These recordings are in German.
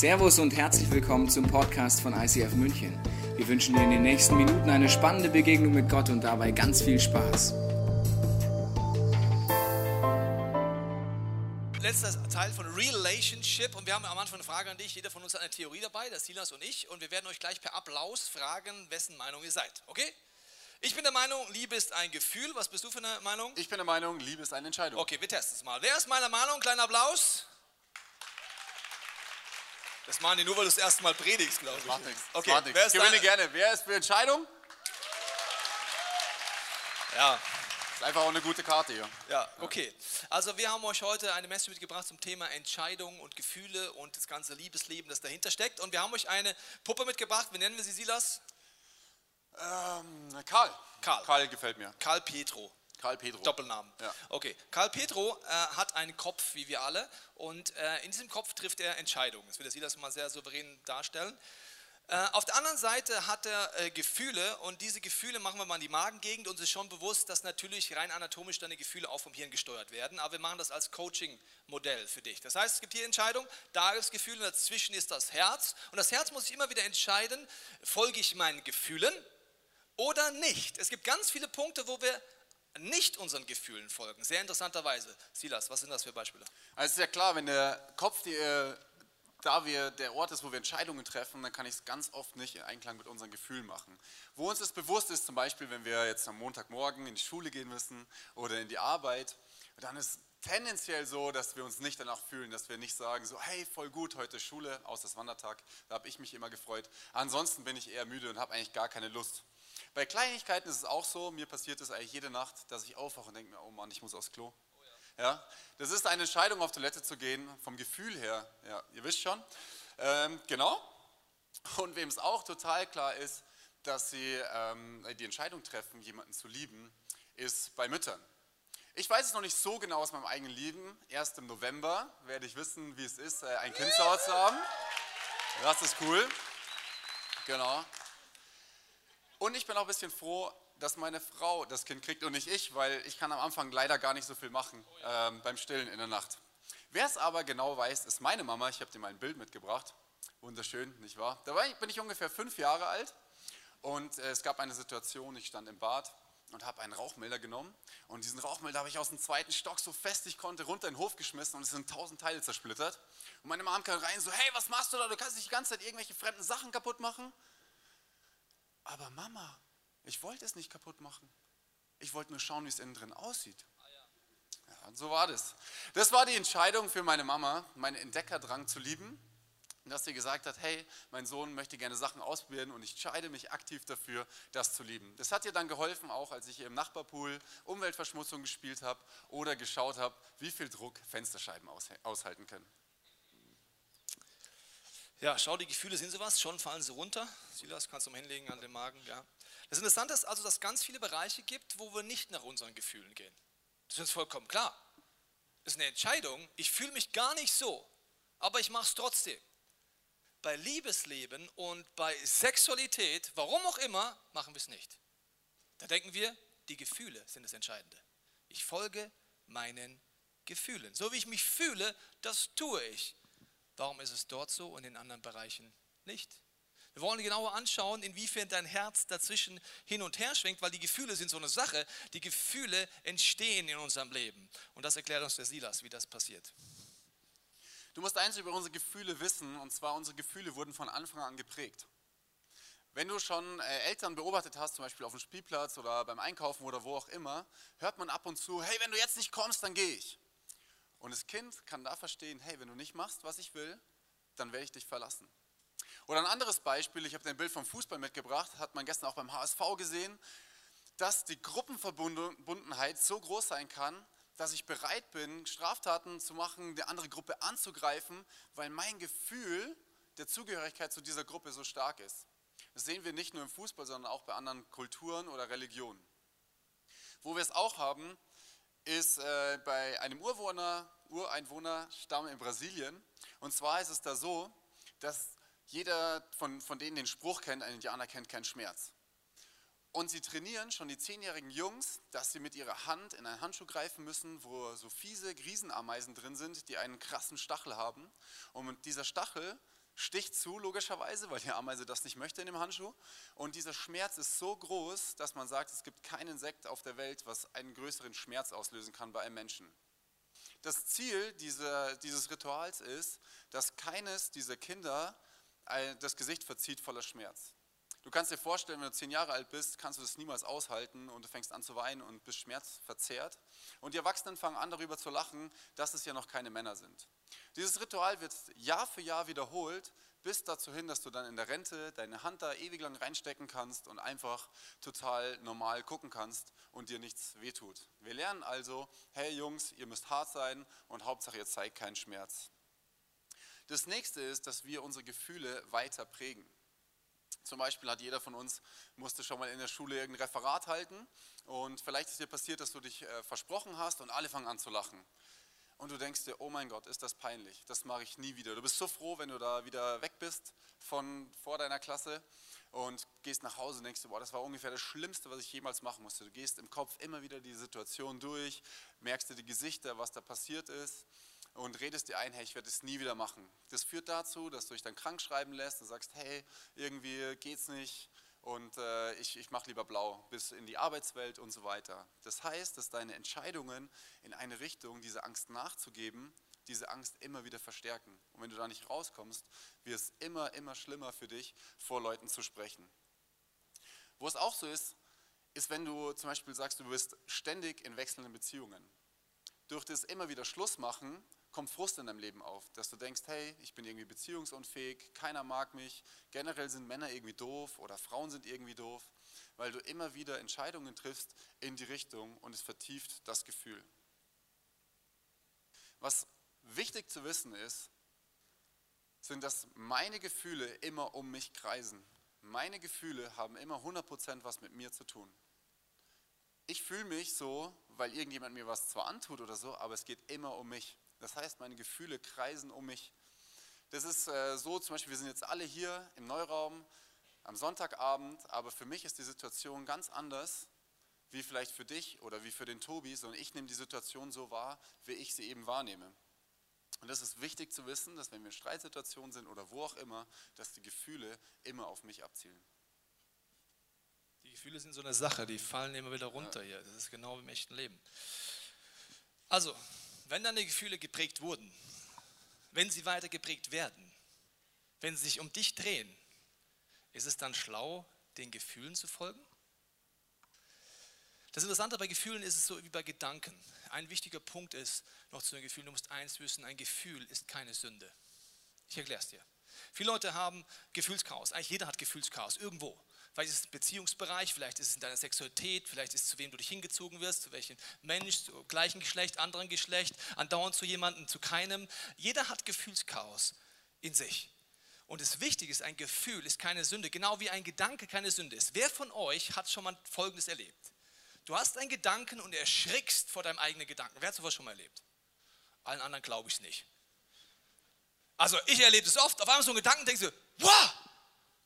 Servus und herzlich willkommen zum Podcast von ICF München. Wir wünschen dir in den nächsten Minuten eine spannende Begegnung mit Gott und dabei ganz viel Spaß. Letzter Teil von Relationship und wir haben am Anfang eine Frage an dich. Jeder von uns hat eine Theorie dabei, das Silas und ich, und wir werden euch gleich per Applaus fragen, wessen Meinung ihr seid. Okay? Ich bin der Meinung, Liebe ist ein Gefühl. Was bist du für eine Meinung? Ich bin der Meinung, Liebe ist eine Entscheidung. Okay, wir testen es mal. Wer ist meiner Meinung? Kleiner Applaus. Das machen die nur, weil du das erste Mal predigst, glaube ich. Macht nichts. Okay, Macht wer ist Ich gewinne gerne. Wer ist für Entscheidung? Ja, Ist einfach auch eine gute Karte hier. ja, okay. Also wir haben euch heute eine Message mitgebracht zum Thema Entscheidung und Gefühle und das ganze Liebesleben, das dahinter steckt. Und wir haben euch eine Puppe mitgebracht. Wie nennen wir sie, Silas? Ähm, Karl. Karl. Karl gefällt mir. Karl Pietro. Karl Pedro. Doppelnamen. Ja. Okay. Karl Petro äh, hat einen Kopf, wie wir alle, und äh, in diesem Kopf trifft er Entscheidungen. Das will der Silas mal sehr souverän darstellen. Äh, auf der anderen Seite hat er äh, Gefühle und diese Gefühle machen wir mal in die Magengegend. Uns ist schon bewusst, dass natürlich rein anatomisch deine Gefühle auch vom Hirn gesteuert werden, aber wir machen das als Coaching-Modell für dich. Das heißt, es gibt hier Entscheidungen, da ist Gefühl und dazwischen ist das Herz. Und das Herz muss sich immer wieder entscheiden, folge ich meinen Gefühlen oder nicht. Es gibt ganz viele Punkte, wo wir nicht unseren Gefühlen folgen. Sehr interessanterweise. Silas, was sind das für Beispiele? Also es ist ja klar, wenn der Kopf die, äh, da wir der Ort ist, wo wir Entscheidungen treffen, dann kann ich es ganz oft nicht in Einklang mit unseren Gefühlen machen. Wo uns das bewusst ist, zum Beispiel, wenn wir jetzt am Montagmorgen in die Schule gehen müssen oder in die Arbeit, dann ist tendenziell so, dass wir uns nicht danach fühlen, dass wir nicht sagen, so, hey, voll gut, heute Schule, außer das Wandertag, da habe ich mich immer gefreut. Ansonsten bin ich eher müde und habe eigentlich gar keine Lust. Bei Kleinigkeiten ist es auch so, mir passiert es eigentlich jede Nacht, dass ich aufwache und denke mir, oh Mann, ich muss aufs Klo. Ja, das ist eine Entscheidung, auf Toilette zu gehen, vom Gefühl her. Ja, ihr wisst schon. Ähm, genau. Und wem es auch total klar ist, dass sie ähm, die Entscheidung treffen, jemanden zu lieben, ist bei Müttern. Ich weiß es noch nicht so genau aus meinem eigenen Leben. Erst im November werde ich wissen, wie es ist, äh, ein Kind zu Hause zu haben. Das ist cool. Genau. Und ich bin auch ein bisschen froh, dass meine Frau das Kind kriegt und nicht ich, weil ich kann am Anfang leider gar nicht so viel machen ähm, beim Stillen in der Nacht. Wer es aber genau weiß, ist meine Mama. Ich habe dir mal ein Bild mitgebracht. Wunderschön, nicht wahr? Da bin ich ungefähr fünf Jahre alt und äh, es gab eine Situation, ich stand im Bad und habe einen Rauchmelder genommen und diesen Rauchmelder habe ich aus dem zweiten Stock so fest ich konnte runter in den Hof geschmissen und es sind tausend Teile zersplittert. Und meine Mom kam rein so, hey, was machst du da? Du kannst nicht die ganze Zeit irgendwelche fremden Sachen kaputt machen. Aber Mama, ich wollte es nicht kaputt machen. Ich wollte nur schauen, wie es innen drin aussieht. Ja, und so war das. Das war die Entscheidung für meine Mama, meinen Entdeckerdrang zu lieben. Dass sie gesagt hat, hey, mein Sohn möchte gerne Sachen ausprobieren und ich entscheide mich aktiv dafür, das zu lieben. Das hat ihr dann geholfen, auch als ich im Nachbarpool Umweltverschmutzung gespielt habe oder geschaut habe, wie viel Druck Fensterscheiben aushalten können. Ja, schau, die Gefühle sind sowas, schon fallen sie runter. Silas, kannst du mal hinlegen an den Magen, ja. Das Interessante ist also, dass es ganz viele Bereiche gibt, wo wir nicht nach unseren Gefühlen gehen. Das ist uns vollkommen klar. Das ist eine Entscheidung. Ich fühle mich gar nicht so, aber ich mache es trotzdem. Bei Liebesleben und bei Sexualität, warum auch immer, machen wir es nicht. Da denken wir, die Gefühle sind das Entscheidende. Ich folge meinen Gefühlen. So wie ich mich fühle, das tue ich. Warum ist es dort so und in anderen Bereichen nicht? Wir wollen genauer anschauen, inwiefern dein Herz dazwischen hin und her schwenkt, weil die Gefühle sind so eine Sache. Die Gefühle entstehen in unserem Leben. Und das erklärt uns der Silas, wie das passiert. Du musst eins über unsere Gefühle wissen, und zwar unsere Gefühle wurden von Anfang an geprägt. Wenn du schon äh, Eltern beobachtet hast, zum Beispiel auf dem Spielplatz oder beim Einkaufen oder wo auch immer, hört man ab und zu, hey, wenn du jetzt nicht kommst, dann gehe ich. Und das Kind kann da verstehen, hey, wenn du nicht machst, was ich will, dann werde ich dich verlassen. Oder ein anderes Beispiel, ich habe ein Bild vom Fußball mitgebracht, hat man gestern auch beim HSV gesehen, dass die Gruppenverbundenheit so groß sein kann, dass ich bereit bin, Straftaten zu machen, die andere Gruppe anzugreifen, weil mein Gefühl der Zugehörigkeit zu dieser Gruppe so stark ist. Das sehen wir nicht nur im Fußball, sondern auch bei anderen Kulturen oder Religionen. Wo wir es auch haben, ist äh, bei einem Urwohner, Ureinwohnerstamm in Brasilien. Und zwar ist es da so, dass jeder von, von denen den Spruch kennt, ein Indianer kennt keinen Schmerz. Und sie trainieren schon die zehnjährigen Jungs, dass sie mit ihrer Hand in einen Handschuh greifen müssen, wo so fiese Riesenameisen drin sind, die einen krassen Stachel haben. Und dieser Stachel sticht zu, logischerweise, weil die Ameise das nicht möchte in dem Handschuh. Und dieser Schmerz ist so groß, dass man sagt, es gibt keinen Insekt auf der Welt, was einen größeren Schmerz auslösen kann bei einem Menschen. Das Ziel dieser, dieses Rituals ist, dass keines dieser Kinder das Gesicht verzieht voller Schmerz. Du kannst dir vorstellen, wenn du zehn Jahre alt bist, kannst du das niemals aushalten und du fängst an zu weinen und bist schmerzverzerrt. Und die Erwachsenen fangen an darüber zu lachen, dass es ja noch keine Männer sind. Dieses Ritual wird Jahr für Jahr wiederholt, bis dazu hin, dass du dann in der Rente deine Hand da ewig lang reinstecken kannst und einfach total normal gucken kannst und dir nichts wehtut. Wir lernen also, hey Jungs, ihr müsst hart sein und Hauptsache ihr zeigt keinen Schmerz. Das nächste ist, dass wir unsere Gefühle weiter prägen. Zum Beispiel hat jeder von uns, musste schon mal in der Schule irgendein Referat halten und vielleicht ist dir passiert, dass du dich äh, versprochen hast und alle fangen an zu lachen. Und du denkst dir, oh mein Gott, ist das peinlich, das mache ich nie wieder. Du bist so froh, wenn du da wieder weg bist von vor deiner Klasse und gehst nach Hause und denkst, boah, das war ungefähr das Schlimmste, was ich jemals machen musste. Du gehst im Kopf immer wieder die Situation durch, merkst dir die Gesichter, was da passiert ist und redest dir ein, hey, ich werde es nie wieder machen. Das führt dazu, dass du dich dann krank schreiben lässt und sagst, hey, irgendwie geht's nicht und äh, ich, ich mache lieber blau bis in die Arbeitswelt und so weiter. Das heißt, dass deine Entscheidungen in eine Richtung, diese Angst nachzugeben, diese Angst immer wieder verstärken. Und wenn du da nicht rauskommst, wird es immer, immer schlimmer für dich, vor Leuten zu sprechen. Wo es auch so ist, ist, wenn du zum Beispiel sagst, du bist ständig in wechselnden Beziehungen. Durch das immer wieder Schluss machen, kommt Frust in deinem Leben auf, dass du denkst, hey, ich bin irgendwie beziehungsunfähig, keiner mag mich, generell sind Männer irgendwie doof oder Frauen sind irgendwie doof, weil du immer wieder Entscheidungen triffst in die Richtung und es vertieft das Gefühl. Was wichtig zu wissen ist, sind, dass meine Gefühle immer um mich kreisen. Meine Gefühle haben immer 100% was mit mir zu tun. Ich fühle mich so, weil irgendjemand mir was zwar antut oder so, aber es geht immer um mich. Das heißt, meine Gefühle kreisen um mich. Das ist äh, so, zum Beispiel, wir sind jetzt alle hier im Neuraum am Sonntagabend, aber für mich ist die Situation ganz anders, wie vielleicht für dich oder wie für den Tobi, sondern ich nehme die Situation so wahr, wie ich sie eben wahrnehme. Und das ist wichtig zu wissen, dass wenn wir in Streitsituationen sind oder wo auch immer, dass die Gefühle immer auf mich abzielen. Die Gefühle sind so eine Sache, die fallen immer wieder runter hier. Das ist genau wie im echten Leben. Also, wenn deine Gefühle geprägt wurden, wenn sie weiter geprägt werden, wenn sie sich um dich drehen, ist es dann schlau, den Gefühlen zu folgen? Das Interessante bei Gefühlen ist es so wie bei Gedanken. Ein wichtiger Punkt ist noch zu den Gefühlen, du musst eins wissen, ein Gefühl ist keine Sünde. Ich erkläre es dir. Viele Leute haben Gefühlschaos. Eigentlich jeder hat Gefühlschaos irgendwo. Vielleicht ist es im Beziehungsbereich, vielleicht ist es in deiner Sexualität, vielleicht ist es zu wem du dich hingezogen wirst, zu welchem Mensch, zu gleichen Geschlecht, anderen Geschlecht, andauernd zu jemandem, zu keinem. Jeder hat Gefühlschaos in sich. Und das Wichtige ist, ein Gefühl ist keine Sünde, genau wie ein Gedanke keine Sünde ist. Wer von euch hat schon mal Folgendes erlebt? Du hast einen Gedanken und erschrickst vor deinem eigenen Gedanken. Wer hat sowas schon mal erlebt? Allen anderen glaube ich es nicht. Also ich erlebe es oft, auf einmal so ein Gedanken, denkst du, wow,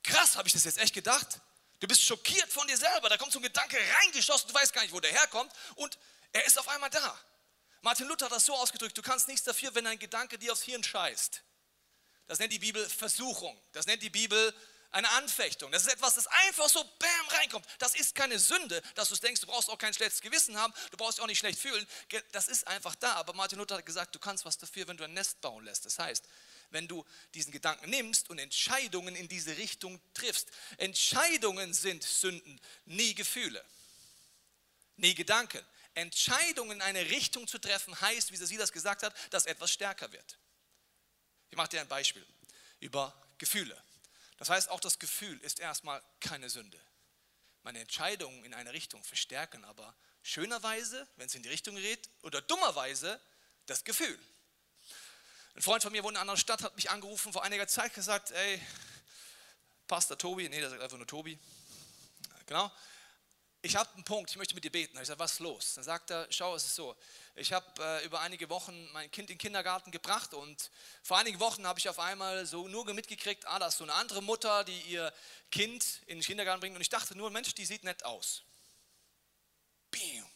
krass, habe ich das jetzt echt gedacht? Du bist schockiert von dir selber. Da kommt so ein Gedanke reingeschossen, du weißt gar nicht, wo der herkommt. Und er ist auf einmal da. Martin Luther hat das so ausgedrückt: Du kannst nichts dafür, wenn ein Gedanke dir aufs Hirn scheißt. Das nennt die Bibel Versuchung. Das nennt die Bibel eine Anfechtung. Das ist etwas, das einfach so bam reinkommt. Das ist keine Sünde, dass du denkst, du brauchst auch kein schlechtes Gewissen haben, du brauchst auch nicht schlecht fühlen. Das ist einfach da. Aber Martin Luther hat gesagt, du kannst was dafür, wenn du ein Nest bauen lässt. Das heißt, wenn du diesen Gedanken nimmst und Entscheidungen in diese Richtung triffst. Entscheidungen sind Sünden, nie Gefühle, nie Gedanken. Entscheidungen in eine Richtung zu treffen heißt, wie sie das gesagt hat, dass etwas stärker wird. Ich mache dir ein Beispiel über Gefühle. Das heißt, auch das Gefühl ist erstmal keine Sünde. Meine Entscheidungen in eine Richtung verstärken aber schönerweise, wenn es in die Richtung geht, oder dummerweise das Gefühl. Ein Freund von mir wohnt in einer anderen Stadt, hat mich angerufen vor einiger Zeit gesagt, ey, Pastor Tobi, nee, der sagt einfach nur Tobi, genau, ich habe einen Punkt, ich möchte mit dir beten. Ich sage, was ist los? Dann sagt er, schau, es ist so, ich habe äh, über einige Wochen mein Kind in den Kindergarten gebracht und vor einigen Wochen habe ich auf einmal so nur mitgekriegt, ah, da ist so eine andere Mutter, die ihr Kind in den Kindergarten bringt und ich dachte nur, Mensch, die sieht nett aus. Bam.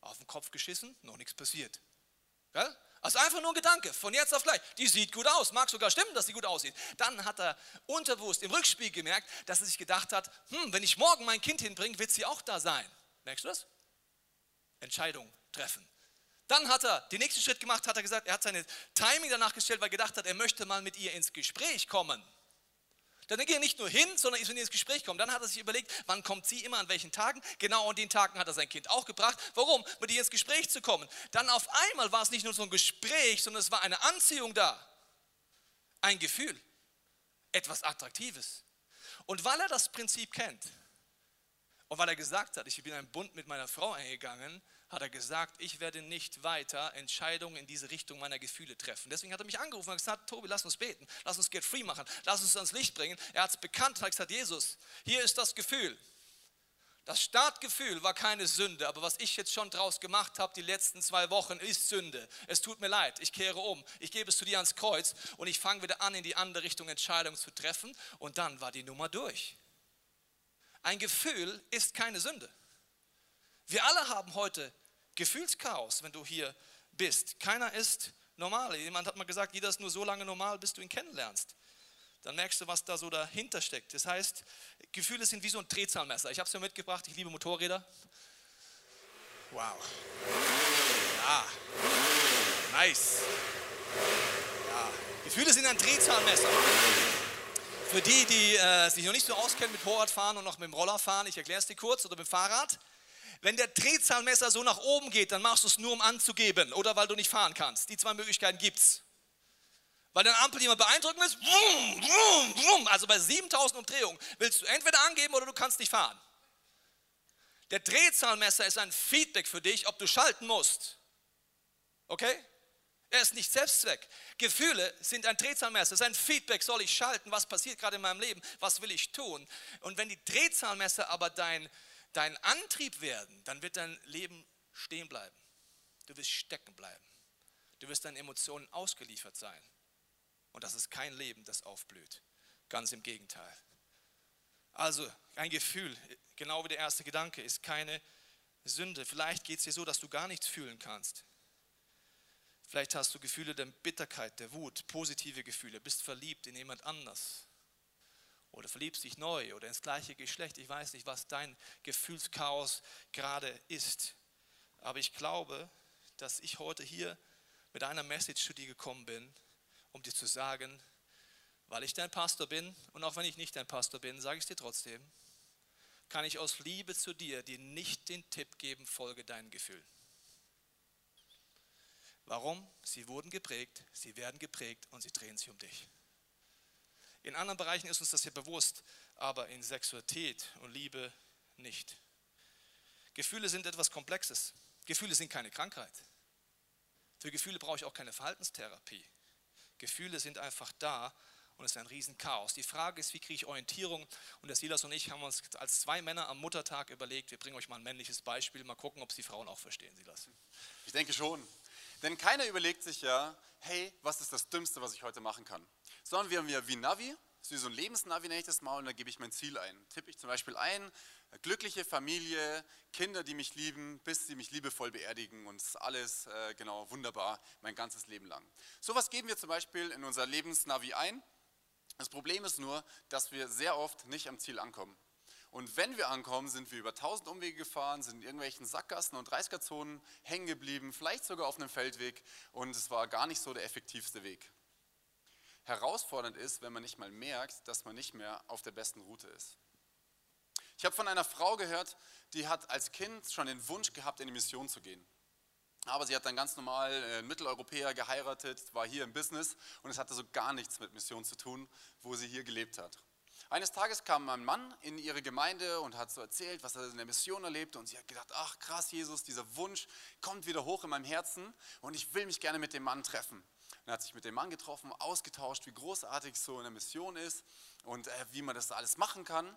Auf den Kopf geschissen, noch nichts passiert. Gell? Also einfach nur ein Gedanke, von jetzt auf gleich. Die sieht gut aus, mag sogar stimmen, dass sie gut aussieht. Dann hat er unterbewusst im Rückspiel gemerkt, dass er sich gedacht hat, hm, wenn ich morgen mein Kind hinbringe, wird sie auch da sein. Merkst du das? Entscheidung treffen. Dann hat er den nächsten Schritt gemacht, hat er gesagt, er hat seine Timing danach gestellt, weil er gedacht hat, er möchte mal mit ihr ins Gespräch kommen. Dann geht er nicht nur hin, sondern ist mit ihr ins Gespräch kommen. Dann hat er sich überlegt, wann kommt sie immer, an welchen Tagen. Genau an den Tagen hat er sein Kind auch gebracht. Warum? Mit ihr ins Gespräch zu kommen. Dann auf einmal war es nicht nur so ein Gespräch, sondern es war eine Anziehung da. Ein Gefühl. Etwas Attraktives. Und weil er das Prinzip kennt und weil er gesagt hat, ich bin einen Bund mit meiner Frau eingegangen, hat er gesagt, ich werde nicht weiter Entscheidungen in diese Richtung meiner Gefühle treffen. Deswegen hat er mich angerufen und gesagt, Tobi, lass uns beten, lass uns Get Free machen, lass uns ans Licht bringen. Er hat es bekannt und hat gesagt, Jesus, hier ist das Gefühl. Das Startgefühl war keine Sünde, aber was ich jetzt schon draus gemacht habe, die letzten zwei Wochen, ist Sünde. Es tut mir leid, ich kehre um, ich gebe es zu dir ans Kreuz und ich fange wieder an, in die andere Richtung Entscheidungen zu treffen und dann war die Nummer durch. Ein Gefühl ist keine Sünde. Wir alle haben heute Gefühlschaos, wenn du hier bist. Keiner ist normal. Jemand hat mal gesagt, jeder ist nur so lange normal, bis du ihn kennenlernst. Dann merkst du, was da so dahinter steckt. Das heißt, Gefühle sind wie so ein Drehzahlmesser. Ich habe es mir mitgebracht, ich liebe Motorräder. Wow. Ja. Nice. Ja. Gefühle sind ein Drehzahlmesser. Für die, die äh, sich noch nicht so auskennen mit Motorradfahren und noch mit dem Roller fahren, ich erkläre es dir kurz, oder mit dem Fahrrad. Wenn der Drehzahlmesser so nach oben geht, dann machst du es nur, um anzugeben oder weil du nicht fahren kannst. Die zwei Möglichkeiten gibt es. Weil deine Ampel jemand beeindrucken willst, wum, wum, wum, also bei 7000 Umdrehungen willst du entweder angeben oder du kannst nicht fahren. Der Drehzahlmesser ist ein Feedback für dich, ob du schalten musst. Okay? Er ist nicht Selbstzweck. Gefühle sind ein Drehzahlmesser, es ist ein Feedback, soll ich schalten, was passiert gerade in meinem Leben, was will ich tun. Und wenn die Drehzahlmesser aber dein, dein Antrieb werden, dann wird dein Leben stehen bleiben. Du wirst stecken bleiben. Du wirst deinen Emotionen ausgeliefert sein. Und das ist kein Leben, das aufblüht. Ganz im Gegenteil. Also ein Gefühl, genau wie der erste Gedanke, ist keine Sünde. Vielleicht geht es dir so, dass du gar nichts fühlen kannst. Vielleicht hast du Gefühle der Bitterkeit, der Wut, positive Gefühle, bist verliebt in jemand anders oder verliebst dich neu oder ins gleiche Geschlecht. Ich weiß nicht, was dein Gefühlschaos gerade ist. Aber ich glaube, dass ich heute hier mit einer Message zu dir gekommen bin, um dir zu sagen, weil ich dein Pastor bin und auch wenn ich nicht dein Pastor bin, sage ich es dir trotzdem, kann ich aus Liebe zu dir dir nicht den Tipp geben, folge deinen Gefühlen. Warum? Sie wurden geprägt, sie werden geprägt und sie drehen sich um dich. In anderen Bereichen ist uns das ja bewusst, aber in Sexualität und Liebe nicht. Gefühle sind etwas Komplexes. Gefühle sind keine Krankheit. Für Gefühle brauche ich auch keine Verhaltenstherapie. Gefühle sind einfach da und es ist ein Riesenchaos. Die Frage ist, wie kriege ich Orientierung? Und der Silas und ich haben uns als zwei Männer am Muttertag überlegt, wir bringen euch mal ein männliches Beispiel, mal gucken, ob es die Frauen auch verstehen, Silas. Ich denke schon. Denn keiner überlegt sich ja, hey, was ist das Dümmste, was ich heute machen kann? Sondern wir haben ja wie Navi, das ist wie so ein Lebensnavi, nenne ich das mal, und da gebe ich mein Ziel ein. Tippe ich zum Beispiel ein, glückliche Familie, Kinder, die mich lieben, bis sie mich liebevoll beerdigen und alles äh, genau wunderbar, mein ganzes Leben lang. So was geben wir zum Beispiel in unser Lebensnavi ein. Das Problem ist nur, dass wir sehr oft nicht am Ziel ankommen. Und wenn wir ankommen, sind wir über tausend Umwege gefahren, sind in irgendwelchen Sackgassen und 30er-Zonen hängen geblieben, vielleicht sogar auf einem Feldweg und es war gar nicht so der effektivste Weg. Herausfordernd ist, wenn man nicht mal merkt, dass man nicht mehr auf der besten Route ist. Ich habe von einer Frau gehört, die hat als Kind schon den Wunsch gehabt, in die Mission zu gehen. Aber sie hat dann ganz normal einen Mitteleuropäer geheiratet, war hier im Business und es hatte so gar nichts mit Mission zu tun, wo sie hier gelebt hat. Eines Tages kam ein Mann in ihre Gemeinde und hat so erzählt, was er in der Mission erlebte. Und sie hat gedacht, ach krass, Jesus, dieser Wunsch kommt wieder hoch in meinem Herzen und ich will mich gerne mit dem Mann treffen. Er hat sich mit dem Mann getroffen, ausgetauscht, wie großartig so eine Mission ist und äh, wie man das alles machen kann.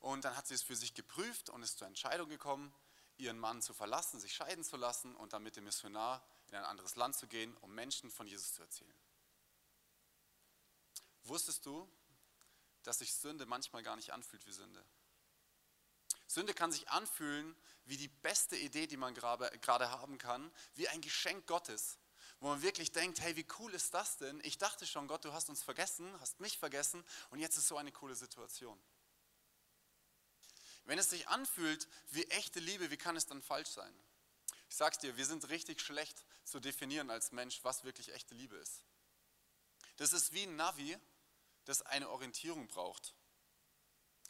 Und dann hat sie es für sich geprüft und ist zur Entscheidung gekommen, ihren Mann zu verlassen, sich scheiden zu lassen und dann mit dem Missionar in ein anderes Land zu gehen, um Menschen von Jesus zu erzählen. Wusstest du, dass sich Sünde manchmal gar nicht anfühlt wie Sünde. Sünde kann sich anfühlen wie die beste Idee, die man gerade haben kann, wie ein Geschenk Gottes, wo man wirklich denkt, hey, wie cool ist das denn? Ich dachte schon, Gott, du hast uns vergessen, hast mich vergessen und jetzt ist so eine coole Situation. Wenn es sich anfühlt wie echte Liebe, wie kann es dann falsch sein? Ich sag's dir, wir sind richtig schlecht zu definieren als Mensch, was wirklich echte Liebe ist. Das ist wie ein Navi, das eine Orientierung braucht.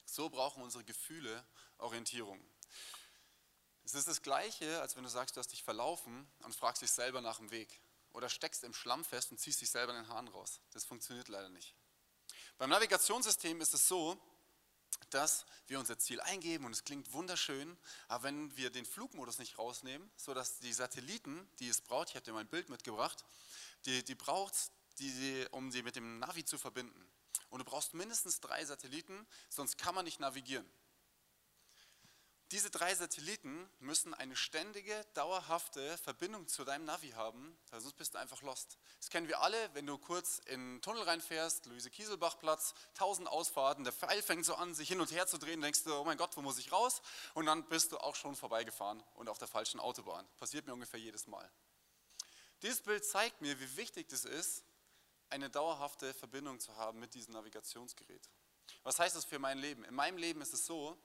So brauchen unsere Gefühle Orientierung. Es ist das Gleiche, als wenn du sagst, du hast dich verlaufen und fragst dich selber nach dem Weg. Oder steckst im Schlamm fest und ziehst dich selber in den Haaren raus. Das funktioniert leider nicht. Beim Navigationssystem ist es so, dass wir unser Ziel eingeben und es klingt wunderschön, aber wenn wir den Flugmodus nicht rausnehmen, sodass die Satelliten, die es braucht, ich habe dir mein Bild mitgebracht, die, die braucht die, um sie mit dem Navi zu verbinden. Und du brauchst mindestens drei Satelliten, sonst kann man nicht navigieren. Diese drei Satelliten müssen eine ständige, dauerhafte Verbindung zu deinem Navi haben, sonst bist du einfach lost. Das kennen wir alle, wenn du kurz in einen Tunnel reinfährst, Luise-Kieselbach-Platz, tausend Ausfahrten, der Pfeil fängt so an, sich hin und her zu drehen, denkst du, oh mein Gott, wo muss ich raus? Und dann bist du auch schon vorbeigefahren und auf der falschen Autobahn. Passiert mir ungefähr jedes Mal. Dieses Bild zeigt mir, wie wichtig es ist, eine dauerhafte Verbindung zu haben mit diesem Navigationsgerät. Was heißt das für mein Leben? In meinem Leben ist es so,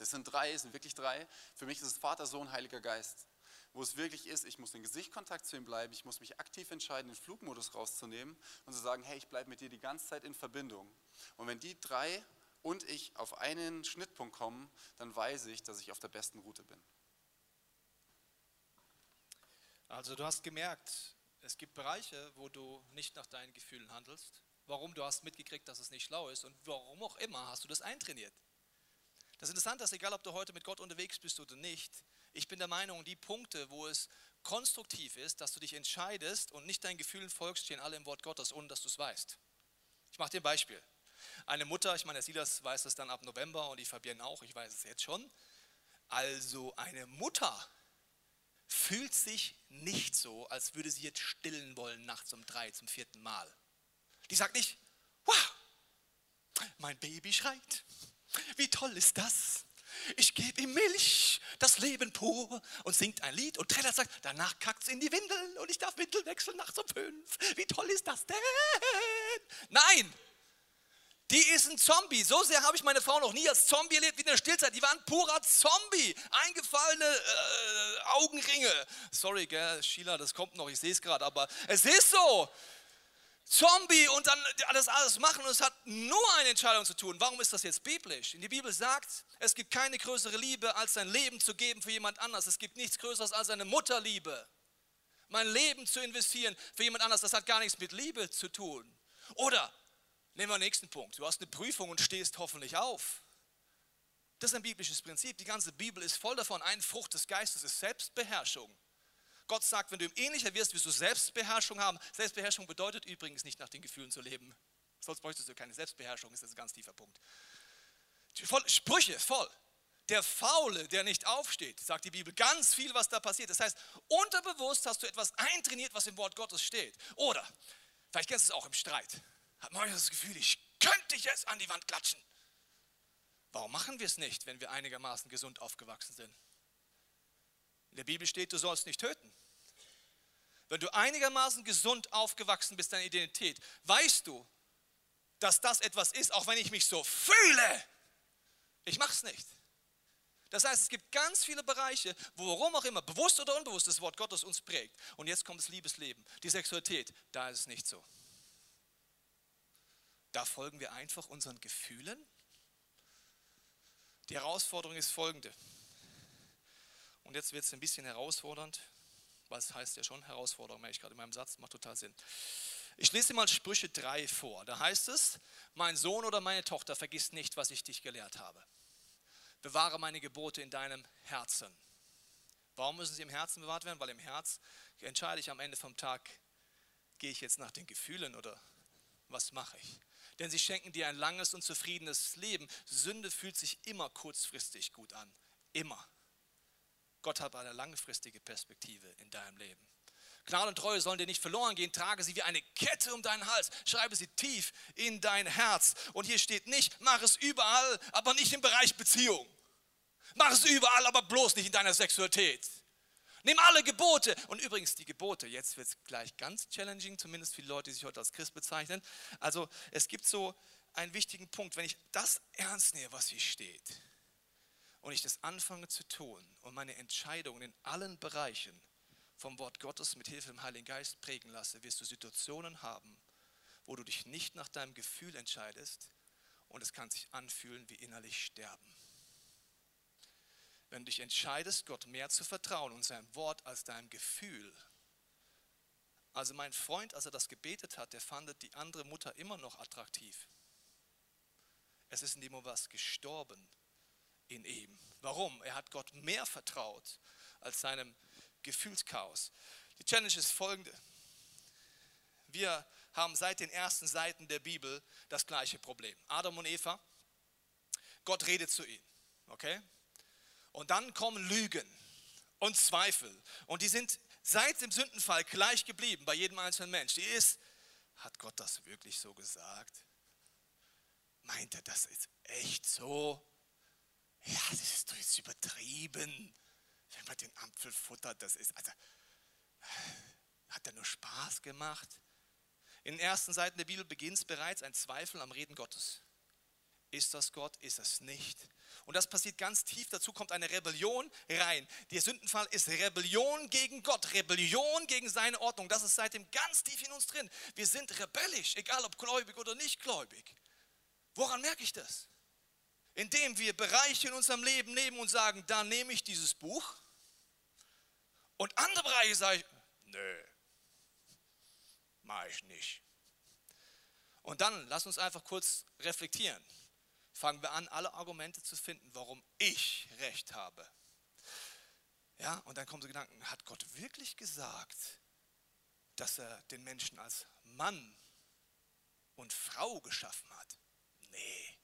das sind drei, sind wirklich drei. Für mich ist es Vater, Sohn, Heiliger Geist. Wo es wirklich ist, ich muss in Gesichtkontakt zu ihm bleiben, ich muss mich aktiv entscheiden, den Flugmodus rauszunehmen und zu sagen, hey, ich bleibe mit dir die ganze Zeit in Verbindung. Und wenn die drei und ich auf einen Schnittpunkt kommen, dann weiß ich, dass ich auf der besten Route bin. Also du hast gemerkt, es gibt Bereiche, wo du nicht nach deinen Gefühlen handelst. Warum? Du hast mitgekriegt, dass es nicht schlau ist und warum auch immer hast du das eintrainiert. Das Interessante ist, egal ob du heute mit Gott unterwegs bist oder nicht, ich bin der Meinung, die Punkte, wo es konstruktiv ist, dass du dich entscheidest und nicht deinen Gefühlen folgst, stehen alle im Wort Gottes, ohne dass du es weißt. Ich mache dir ein Beispiel. Eine Mutter, ich meine, der Silas weiß es dann ab November und die Fabienne auch, ich weiß es jetzt schon. Also eine Mutter fühlt sich nicht so, als würde sie jetzt stillen wollen nachts um drei zum vierten Mal. Die sagt nicht, wow, mein Baby schreit. Wie toll ist das? Ich gebe ihm Milch, das Leben pur und singt ein Lied und Trellert sagt, danach kackt es in die Windeln und ich darf Windel wechseln nachts um fünf. Wie toll ist das denn? Nein, die ist ein Zombie. So sehr habe ich meine Frau noch nie als Zombie erlebt wie in der Stillzeit. Die war ein purer Zombie. Eingefallene äh, Augenringe. Sorry, gell, Sheila, das kommt noch, ich sehe es gerade, aber es ist so. Zombie und dann alles, alles machen und es hat nur eine Entscheidung zu tun. Warum ist das jetzt biblisch? Die Bibel sagt, es gibt keine größere Liebe, als sein Leben zu geben für jemand anders. Es gibt nichts Größeres als eine Mutterliebe. Mein Leben zu investieren für jemand anders, das hat gar nichts mit Liebe zu tun. Oder Nehmen wir den nächsten Punkt. Du hast eine Prüfung und stehst hoffentlich auf. Das ist ein biblisches Prinzip. Die ganze Bibel ist voll davon. Eine Frucht des Geistes ist Selbstbeherrschung. Gott sagt, wenn du ihm ähnlicher wirst, wirst du Selbstbeherrschung haben. Selbstbeherrschung bedeutet übrigens nicht nach den Gefühlen zu leben. Sonst bräuchtest du keine Selbstbeherrschung, ist das ein ganz tiefer Punkt. Voll, Sprüche voll. Der Faule, der nicht aufsteht, sagt die Bibel ganz viel, was da passiert. Das heißt, unterbewusst hast du etwas eintrainiert, was im Wort Gottes steht. Oder, vielleicht kennst du es auch im Streit hat manchmal das Gefühl, ich könnte jetzt an die Wand klatschen. Warum machen wir es nicht, wenn wir einigermaßen gesund aufgewachsen sind? In der Bibel steht, du sollst nicht töten. Wenn du einigermaßen gesund aufgewachsen bist, deine Identität, weißt du, dass das etwas ist, auch wenn ich mich so fühle. Ich mache es nicht. Das heißt, es gibt ganz viele Bereiche, warum auch immer, bewusst oder unbewusst, das Wort Gottes uns prägt. Und jetzt kommt das Liebesleben, die Sexualität, da ist es nicht so. Da folgen wir einfach unseren Gefühlen. Die Herausforderung ist folgende. Und jetzt wird es ein bisschen herausfordernd. Was heißt ja schon Herausforderung, merke ich gerade in meinem Satz, macht total Sinn. Ich lese dir mal Sprüche 3 vor. Da heißt es, mein Sohn oder meine Tochter, vergiss nicht, was ich dich gelehrt habe. Bewahre meine Gebote in deinem Herzen. Warum müssen sie im Herzen bewahrt werden? Weil im Herz entscheide ich am Ende vom Tag, gehe ich jetzt nach den Gefühlen oder was mache ich? denn sie schenken dir ein langes und zufriedenes Leben. Sünde fühlt sich immer kurzfristig gut an. Immer. Gott hat eine langfristige Perspektive in deinem Leben. Gnade und Treue sollen dir nicht verloren gehen. Trage sie wie eine Kette um deinen Hals. Schreibe sie tief in dein Herz. Und hier steht nicht, mach es überall, aber nicht im Bereich Beziehung. Mach es überall, aber bloß nicht in deiner Sexualität. Nimm alle Gebote. Und übrigens, die Gebote, jetzt wird es gleich ganz challenging, zumindest für die Leute, die sich heute als Christ bezeichnen. Also es gibt so einen wichtigen Punkt, wenn ich das ernst nehme, was hier steht, und ich das anfange zu tun und meine Entscheidungen in allen Bereichen vom Wort Gottes mit Hilfe des Heiligen Geist prägen lasse, wirst du Situationen haben, wo du dich nicht nach deinem Gefühl entscheidest und es kann sich anfühlen wie innerlich sterben. Wenn du dich entscheidest, Gott mehr zu vertrauen und seinem Wort als deinem Gefühl. Also mein Freund, als er das gebetet hat, der fand die andere Mutter immer noch attraktiv. Es ist in dem was gestorben in ihm. Warum? Er hat Gott mehr vertraut als seinem Gefühlschaos. Die Challenge ist folgende. Wir haben seit den ersten Seiten der Bibel das gleiche Problem. Adam und Eva, Gott redet zu ihnen. Okay? Und dann kommen Lügen und Zweifel. Und die sind seit dem Sündenfall gleich geblieben bei jedem einzelnen Mensch. Die ist, hat Gott das wirklich so gesagt? Meint er, das ist echt so? Ja, das ist doch jetzt übertrieben. Wenn man den Apfel futtert, das ist, also, hat er nur Spaß gemacht? In den ersten Seiten der Bibel beginnt bereits ein Zweifel am Reden Gottes. Ist das Gott? Ist es nicht? Und das passiert ganz tief. Dazu kommt eine Rebellion rein. Der Sündenfall ist Rebellion gegen Gott, Rebellion gegen seine Ordnung. Das ist seitdem ganz tief in uns drin. Wir sind rebellisch, egal ob gläubig oder nicht gläubig. Woran merke ich das? Indem wir Bereiche in unserem Leben nehmen und sagen, da nehme ich dieses Buch. Und andere Bereiche sage ich, nö, mache ich nicht. Und dann lass uns einfach kurz reflektieren fangen wir an, alle Argumente zu finden, warum ich recht habe. Ja, und dann kommen so Gedanken, hat Gott wirklich gesagt, dass er den Menschen als Mann und Frau geschaffen hat? Nee,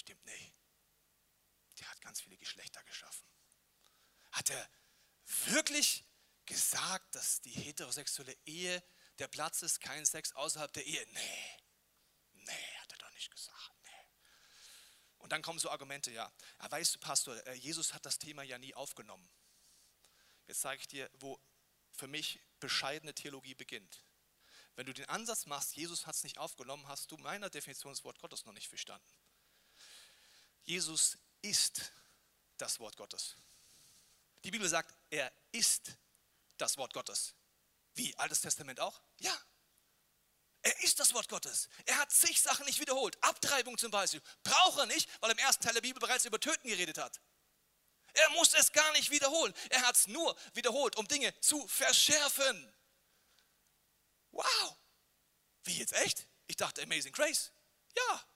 stimmt nicht. Der hat ganz viele Geschlechter geschaffen. Hat er wirklich gesagt, dass die heterosexuelle Ehe der Platz ist, kein Sex außerhalb der Ehe? Nee, nee, hat er doch nicht gesagt. Und dann kommen so Argumente, ja, ja weißt du, Pastor, äh, Jesus hat das Thema ja nie aufgenommen. Jetzt sage ich dir, wo für mich bescheidene Theologie beginnt. Wenn du den Ansatz machst, Jesus hat es nicht aufgenommen, hast du meiner Definition des Wort Gottes noch nicht verstanden. Jesus ist das Wort Gottes. Die Bibel sagt, er ist das Wort Gottes. Wie? Altes Testament auch? Ja. Er ist das Wort Gottes. Er hat zig Sachen nicht wiederholt. Abtreibung zum Beispiel. Braucht er nicht, weil er im ersten Teil der Bibel bereits über Töten geredet hat. Er muss es gar nicht wiederholen. Er hat es nur wiederholt, um Dinge zu verschärfen. Wow. Wie jetzt echt? Ich dachte Amazing Grace. Ja.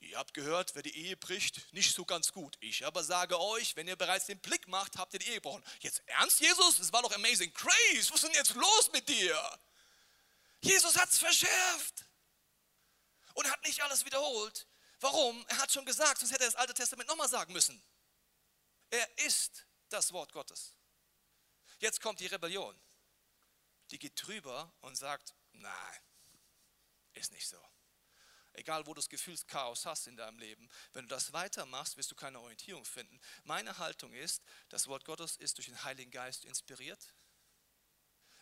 Ihr habt gehört, wer die Ehe bricht, nicht so ganz gut. Ich aber sage euch, wenn ihr bereits den Blick macht, habt ihr die Ehe gebrochen. Jetzt ernst, Jesus? Es war doch Amazing Grace. Was ist denn jetzt los mit dir? Jesus hat es verschärft und hat nicht alles wiederholt. Warum? Er hat schon gesagt, sonst hätte er das Alte Testament nochmal sagen müssen. Er ist das Wort Gottes. Jetzt kommt die Rebellion. Die geht drüber und sagt, nein, ist nicht so. Egal, wo du das Gefühlschaos hast in deinem Leben, wenn du das weitermachst, wirst du keine Orientierung finden. Meine Haltung ist, das Wort Gottes ist durch den Heiligen Geist inspiriert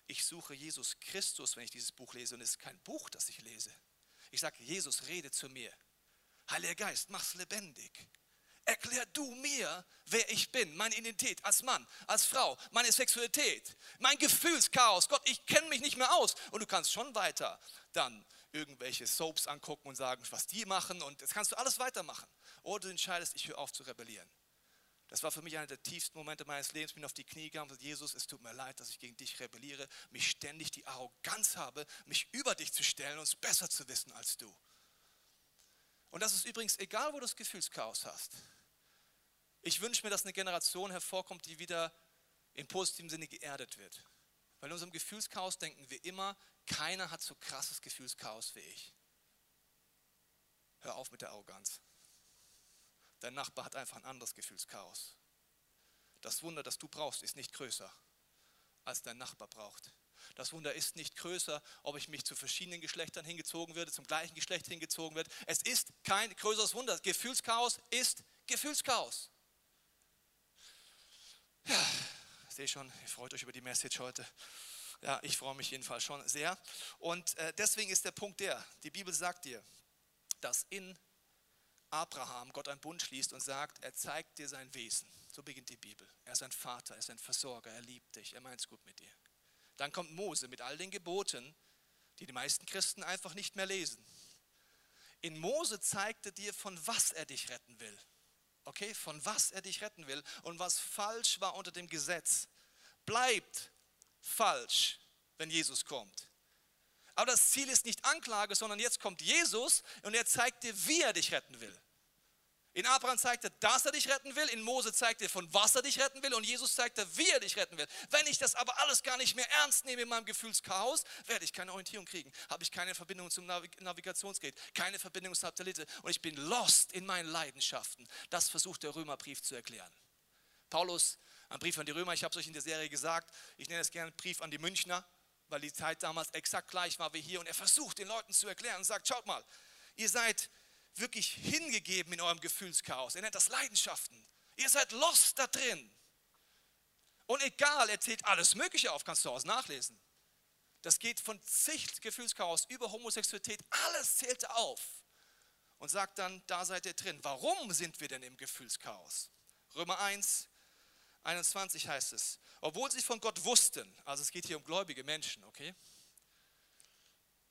ich suche Jesus Christus, wenn ich dieses Buch lese. Und es ist kein Buch, das ich lese. Ich sage, Jesus, rede zu mir. Heiliger Geist, mach's lebendig. Erklär du mir, wer ich bin, meine Identität als Mann, als Frau, meine Sexualität, mein Gefühlschaos. Gott, ich kenne mich nicht mehr aus. Und du kannst schon weiter dann irgendwelche Soaps angucken und sagen, was die machen. Und das kannst du alles weitermachen. Oder du entscheidest, ich höre auf zu rebellieren. Das war für mich einer der tiefsten Momente meines Lebens. Ich bin auf die Knie gegangen und gesagt, Jesus, es tut mir leid, dass ich gegen dich rebelliere, mich ständig die Arroganz habe, mich über dich zu stellen und es besser zu wissen als du. Und das ist übrigens egal, wo du das Gefühlschaos hast. Ich wünsche mir, dass eine Generation hervorkommt, die wieder in positivem Sinne geerdet wird. Weil in unserem Gefühlschaos denken wir immer, keiner hat so krasses Gefühlschaos wie ich. Hör auf mit der Arroganz. Dein Nachbar hat einfach ein anderes Gefühlschaos. Das Wunder, das du brauchst, ist nicht größer, als dein Nachbar braucht. Das Wunder ist nicht größer, ob ich mich zu verschiedenen Geschlechtern hingezogen werde, zum gleichen Geschlecht hingezogen werde. Es ist kein größeres Wunder. Gefühlschaos ist Gefühlschaos. Ja, sehe schon, ihr freut euch über die Message heute. Ja, ich freue mich jedenfalls schon sehr. Und äh, deswegen ist der Punkt der, die Bibel sagt dir, dass in Abraham Gott einen Bund schließt und sagt, er zeigt dir sein Wesen. So beginnt die Bibel. Er ist ein Vater, er ist ein Versorger, er liebt dich, er meint es gut mit dir. Dann kommt Mose mit all den Geboten, die die meisten Christen einfach nicht mehr lesen. In Mose zeigte dir, von was er dich retten will. Okay, von was er dich retten will und was falsch war unter dem Gesetz, bleibt falsch, wenn Jesus kommt. Aber das Ziel ist nicht Anklage, sondern jetzt kommt Jesus und er zeigt dir, wie er dich retten will. In Abraham zeigt er, dass er dich retten will, in Mose zeigt er, von was er dich retten will und Jesus zeigt er, wie er dich retten will. Wenn ich das aber alles gar nicht mehr ernst nehme in meinem Gefühlschaos, werde ich keine Orientierung kriegen, habe ich keine Verbindung zum Navigationsgerät, keine Verbindung zum Satellite und ich bin lost in meinen Leidenschaften. Das versucht der Römerbrief zu erklären. Paulus, ein Brief an die Römer, ich habe es euch in der Serie gesagt, ich nenne es gerne Brief an die Münchner, weil die Zeit damals exakt gleich war wie hier. Und er versucht den Leuten zu erklären und sagt, schaut mal, ihr seid wirklich hingegeben in eurem Gefühlschaos. Er nennt das Leidenschaften. Ihr seid lost da drin. Und egal, er zählt alles Mögliche auf, kannst du aus nachlesen. Das geht von Zicht, Gefühlschaos über Homosexualität, alles zählt auf. Und sagt dann, da seid ihr drin. Warum sind wir denn im Gefühlschaos? Römer 1, 21 heißt es, obwohl sie von Gott wussten, also es geht hier um gläubige Menschen, okay?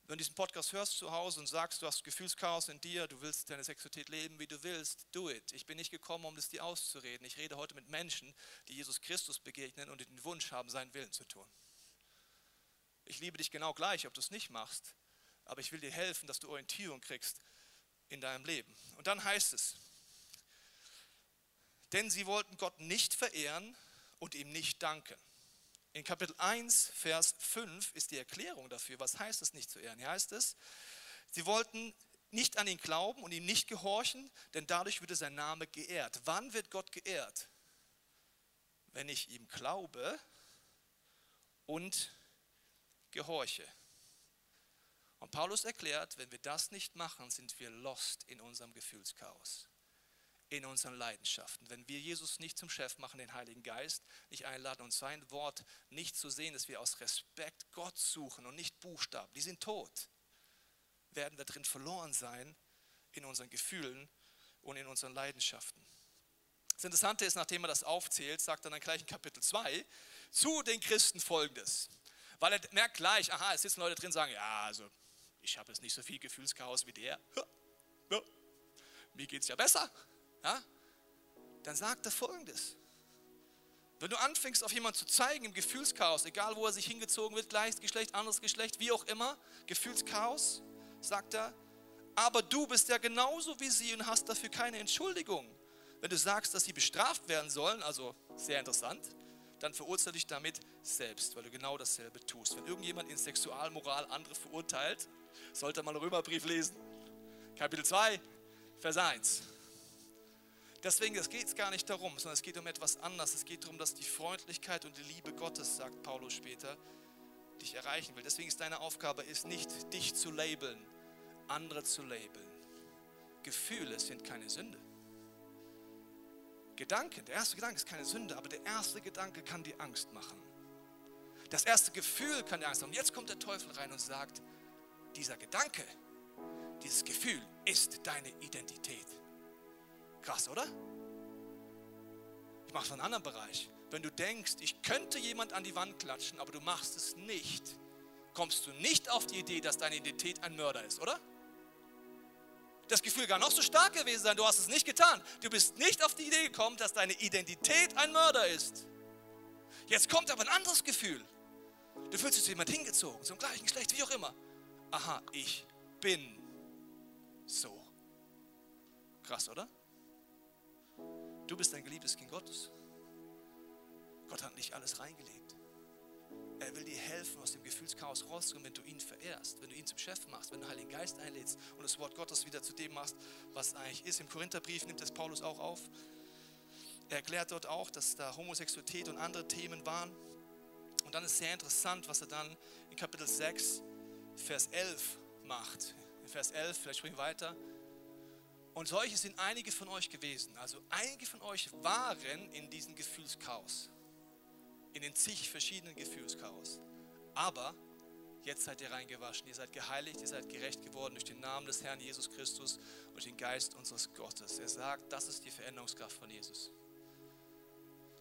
Wenn du diesen Podcast hörst zu Hause und sagst, du hast Gefühlschaos in dir, du willst deine Sexualität leben, wie du willst, do it. Ich bin nicht gekommen, um das dir auszureden. Ich rede heute mit Menschen, die Jesus Christus begegnen und den Wunsch haben, seinen Willen zu tun. Ich liebe dich genau gleich, ob du es nicht machst, aber ich will dir helfen, dass du Orientierung kriegst in deinem Leben. Und dann heißt es, denn sie wollten Gott nicht verehren und ihm nicht danken. In Kapitel 1, Vers 5 ist die Erklärung dafür. Was heißt es nicht zu ehren? Hier heißt es, sie wollten nicht an ihn glauben und ihm nicht gehorchen, denn dadurch würde sein Name geehrt. Wann wird Gott geehrt? Wenn ich ihm glaube und gehorche. Und Paulus erklärt, wenn wir das nicht machen, sind wir lost in unserem Gefühlschaos in unseren Leidenschaften. Wenn wir Jesus nicht zum Chef machen, den Heiligen Geist nicht einladen und sein Wort nicht zu sehen, dass wir aus Respekt Gott suchen und nicht Buchstaben, die sind tot, werden wir drin verloren sein in unseren Gefühlen und in unseren Leidenschaften. Das Interessante ist, nachdem er das aufzählt, sagt er dann gleich in Kapitel 2 zu den Christen folgendes. Weil er merkt gleich, aha, es sitzen Leute drin sagen, ja, also ich habe jetzt nicht so viel Gefühlschaos wie der. Ja, mir geht es ja besser ja, dann sagt er folgendes. Wenn du anfängst, auf jemanden zu zeigen im Gefühlschaos, egal wo er sich hingezogen wird, gleiches Geschlecht, anderes Geschlecht, wie auch immer, Gefühlschaos, sagt er, aber du bist ja genauso wie sie und hast dafür keine Entschuldigung. Wenn du sagst, dass sie bestraft werden sollen, also sehr interessant, dann verurteile dich damit selbst, weil du genau dasselbe tust. Wenn irgendjemand in Sexualmoral andere verurteilt, sollte man Römerbrief lesen. Kapitel 2, Vers 1. Deswegen, es geht gar nicht darum, sondern es geht um etwas anderes. Es geht darum, dass die Freundlichkeit und die Liebe Gottes, sagt Paulus später, dich erreichen will. Deswegen ist deine Aufgabe ist nicht, dich zu labeln, andere zu labeln. Gefühle sind keine Sünde. Gedanken, der erste Gedanke ist keine Sünde, aber der erste Gedanke kann dir Angst machen. Das erste Gefühl kann dir Angst machen. Und jetzt kommt der Teufel rein und sagt, dieser Gedanke, dieses Gefühl ist deine Identität. Krass, oder? Ich mache es von einem anderen Bereich. Wenn du denkst, ich könnte jemand an die Wand klatschen, aber du machst es nicht, kommst du nicht auf die Idee, dass deine Identität ein Mörder ist, oder? Das Gefühl kann noch so stark gewesen sein, du hast es nicht getan. Du bist nicht auf die Idee gekommen, dass deine Identität ein Mörder ist. Jetzt kommt aber ein anderes Gefühl. Du fühlst dich zu jemand hingezogen, zum gleichen Geschlecht, wie auch immer. Aha, ich bin so. Krass, oder? Du bist ein geliebtes Kind Gottes. Gott hat nicht alles reingelegt. Er will dir helfen, aus dem Gefühlschaos rauszukommen, wenn du ihn verehrst, wenn du ihn zum Chef machst, wenn du den Heiligen Geist einlädst und das Wort Gottes wieder zu dem machst, was eigentlich ist. Im Korintherbrief nimmt das Paulus auch auf. Er erklärt dort auch, dass da Homosexualität und andere Themen waren. Und dann ist sehr interessant, was er dann in Kapitel 6, Vers 11 macht. In Vers 11, vielleicht springen wir weiter. Und solche sind einige von euch gewesen. Also einige von euch waren in diesem Gefühlschaos. in den zig verschiedenen Gefühlschaos. Aber jetzt seid ihr reingewaschen, ihr seid geheiligt, ihr seid gerecht geworden durch den Namen des Herrn Jesus Christus und den Geist unseres Gottes. Er sagt, das ist die Veränderungskraft von Jesus.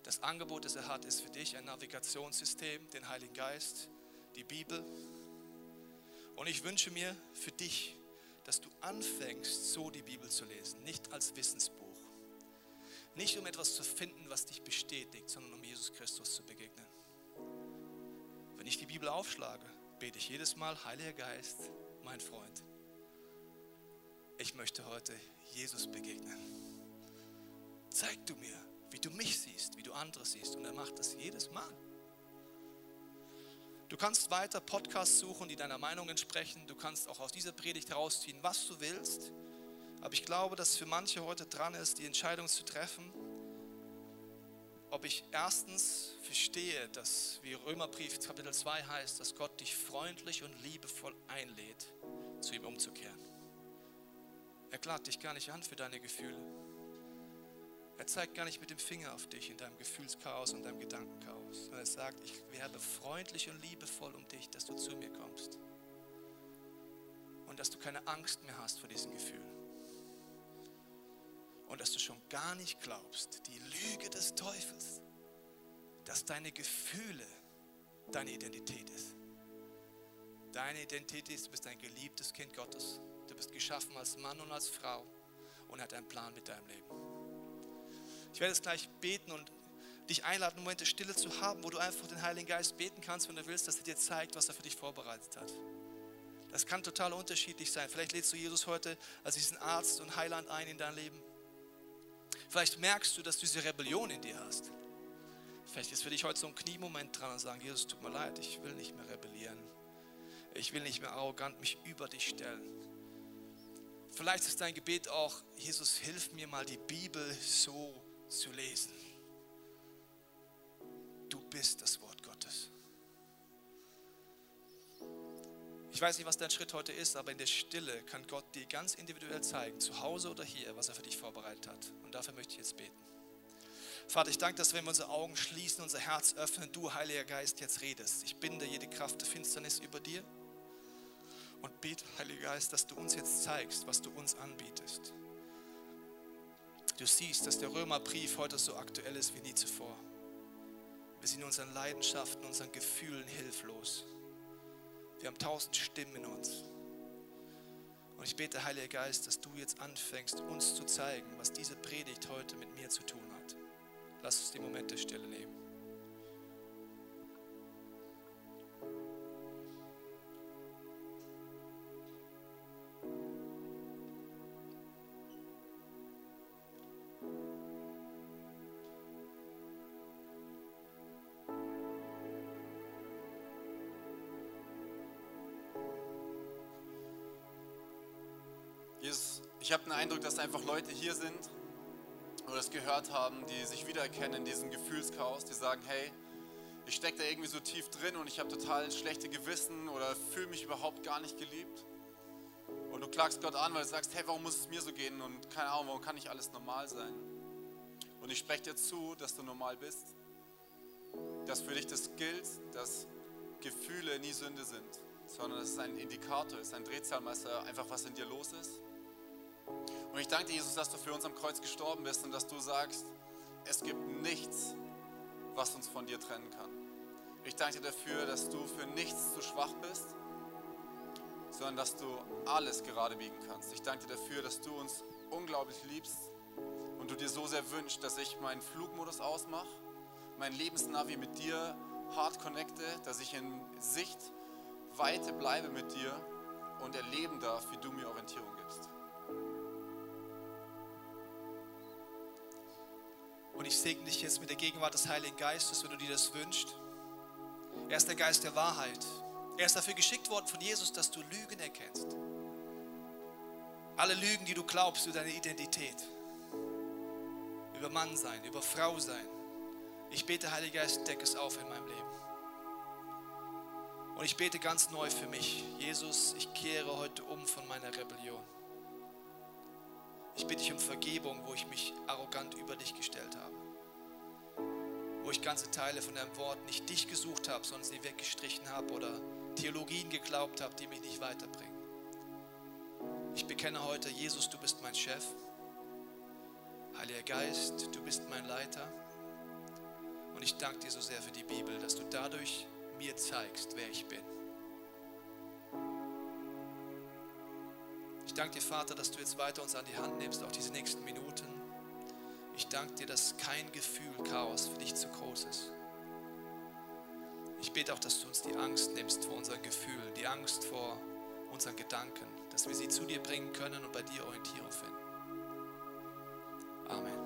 Das Angebot, das er hat, ist für dich ein Navigationssystem, den Heiligen Geist, die Bibel. Und ich wünsche mir für dich, dass du anfängst, so die Bibel zu lesen, nicht als Wissensbuch. Nicht um etwas zu finden, was dich bestätigt, sondern um Jesus Christus zu begegnen. Wenn ich die Bibel aufschlage, bete ich jedes Mal, Heiliger Geist, mein Freund, ich möchte heute Jesus begegnen. Zeig du mir, wie du mich siehst, wie du andere siehst. Und er macht das jedes Mal. Du kannst weiter Podcasts suchen, die deiner Meinung entsprechen. Du kannst auch aus dieser Predigt herausziehen, was du willst. Aber ich glaube, dass für manche heute dran ist, die Entscheidung zu treffen, ob ich erstens verstehe, dass, wie Römerbrief Kapitel 2 heißt, dass Gott dich freundlich und liebevoll einlädt, zu ihm umzukehren. Er klagt dich gar nicht an für deine Gefühle. Er zeigt gar nicht mit dem Finger auf dich in deinem Gefühlschaos und deinem Gedankenchaos, sondern er sagt, ich werbe freundlich und liebevoll um dich, dass du zu mir kommst. Und dass du keine Angst mehr hast vor diesen Gefühlen. Und dass du schon gar nicht glaubst, die Lüge des Teufels, dass deine Gefühle deine Identität ist. Deine Identität ist, du bist ein geliebtes Kind Gottes. Du bist geschaffen als Mann und als Frau und hat einen Plan mit deinem Leben. Ich werde jetzt gleich beten und dich einladen, Momente Stille zu haben, wo du einfach den Heiligen Geist beten kannst, wenn du willst, dass er dir zeigt, was er für dich vorbereitet hat. Das kann total unterschiedlich sein. Vielleicht lädst du Jesus heute als diesen Arzt und Heiland ein in dein Leben. Vielleicht merkst du, dass du diese Rebellion in dir hast. Vielleicht ist für dich heute so ein Kniemoment dran und sagen, Jesus, tut mir leid, ich will nicht mehr rebellieren. Ich will nicht mehr arrogant mich über dich stellen. Vielleicht ist dein Gebet auch, Jesus, hilf mir mal die Bibel so zu lesen. Du bist das Wort Gottes. Ich weiß nicht, was dein Schritt heute ist, aber in der Stille kann Gott dir ganz individuell zeigen, zu Hause oder hier, was er für dich vorbereitet hat. Und dafür möchte ich jetzt beten. Vater, ich danke, dass wenn wir unsere Augen schließen, unser Herz öffnen, du, Heiliger Geist, jetzt redest. Ich binde jede Kraft der Finsternis über dir und bete, Heiliger Geist, dass du uns jetzt zeigst, was du uns anbietest. Du siehst, dass der Römerbrief heute so aktuell ist wie nie zuvor. Wir sind in unseren Leidenschaften, unseren Gefühlen hilflos. Wir haben tausend Stimmen in uns. Und ich bete, Heiliger Geist, dass du jetzt anfängst, uns zu zeigen, was diese Predigt heute mit mir zu tun hat. Lass uns die Momente Stille nehmen. Ich habe den Eindruck, dass einfach Leute hier sind oder es gehört haben, die sich wiedererkennen in diesem Gefühlschaos, die sagen, hey, ich stecke da irgendwie so tief drin und ich habe total schlechte Gewissen oder fühle mich überhaupt gar nicht geliebt. Und du klagst Gott an, weil du sagst, hey, warum muss es mir so gehen und keine Ahnung, warum kann nicht alles normal sein? Und ich spreche dir zu, dass du normal bist, dass für dich das gilt, dass Gefühle nie Sünde sind, sondern dass es ein Indikator ist, ein Drehzahlmesser, einfach was in dir los ist. Und ich danke dir, Jesus, dass du für uns am Kreuz gestorben bist und dass du sagst, es gibt nichts, was uns von dir trennen kann. Ich danke dir dafür, dass du für nichts zu schwach bist, sondern dass du alles gerade biegen kannst. Ich danke dir dafür, dass du uns unglaublich liebst und du dir so sehr wünschst, dass ich meinen Flugmodus ausmache, mein Lebensnavi mit dir hart connecte, dass ich in Sichtweite bleibe mit dir und erleben darf, wie du mir Orientierung gibst. Und ich segne dich jetzt mit der Gegenwart des Heiligen Geistes, wenn du dir das wünschst. Er ist der Geist der Wahrheit. Er ist dafür geschickt worden von Jesus, dass du Lügen erkennst. Alle Lügen, die du glaubst über deine Identität, über Mann sein, über Frau sein. Ich bete, Heiliger Geist, deck es auf in meinem Leben. Und ich bete ganz neu für mich. Jesus, ich kehre heute um von meiner Rebellion. Ich bitte dich um Vergebung, wo ich mich arrogant über dich gestellt habe. wo ich ganze Teile von deinem Wort nicht dich gesucht habe, sondern sie weggestrichen habe oder Theologien geglaubt habe, die mich nicht weiterbringen. Ich bekenne heute, Jesus, du bist mein Chef. Heiliger Geist, du bist mein Leiter. Und ich danke dir so sehr für die Bibel, dass du dadurch mir zeigst, wer ich bin. Ich danke dir, Vater, dass du jetzt weiter uns an die Hand nimmst, auch diese nächsten Minuten. Ich danke dir, dass kein Gefühl Chaos für dich zu groß ist. Ich bete auch, dass du uns die Angst nimmst vor unseren Gefühlen, die Angst vor unseren Gedanken, dass wir sie zu dir bringen können und bei dir Orientierung finden. Amen.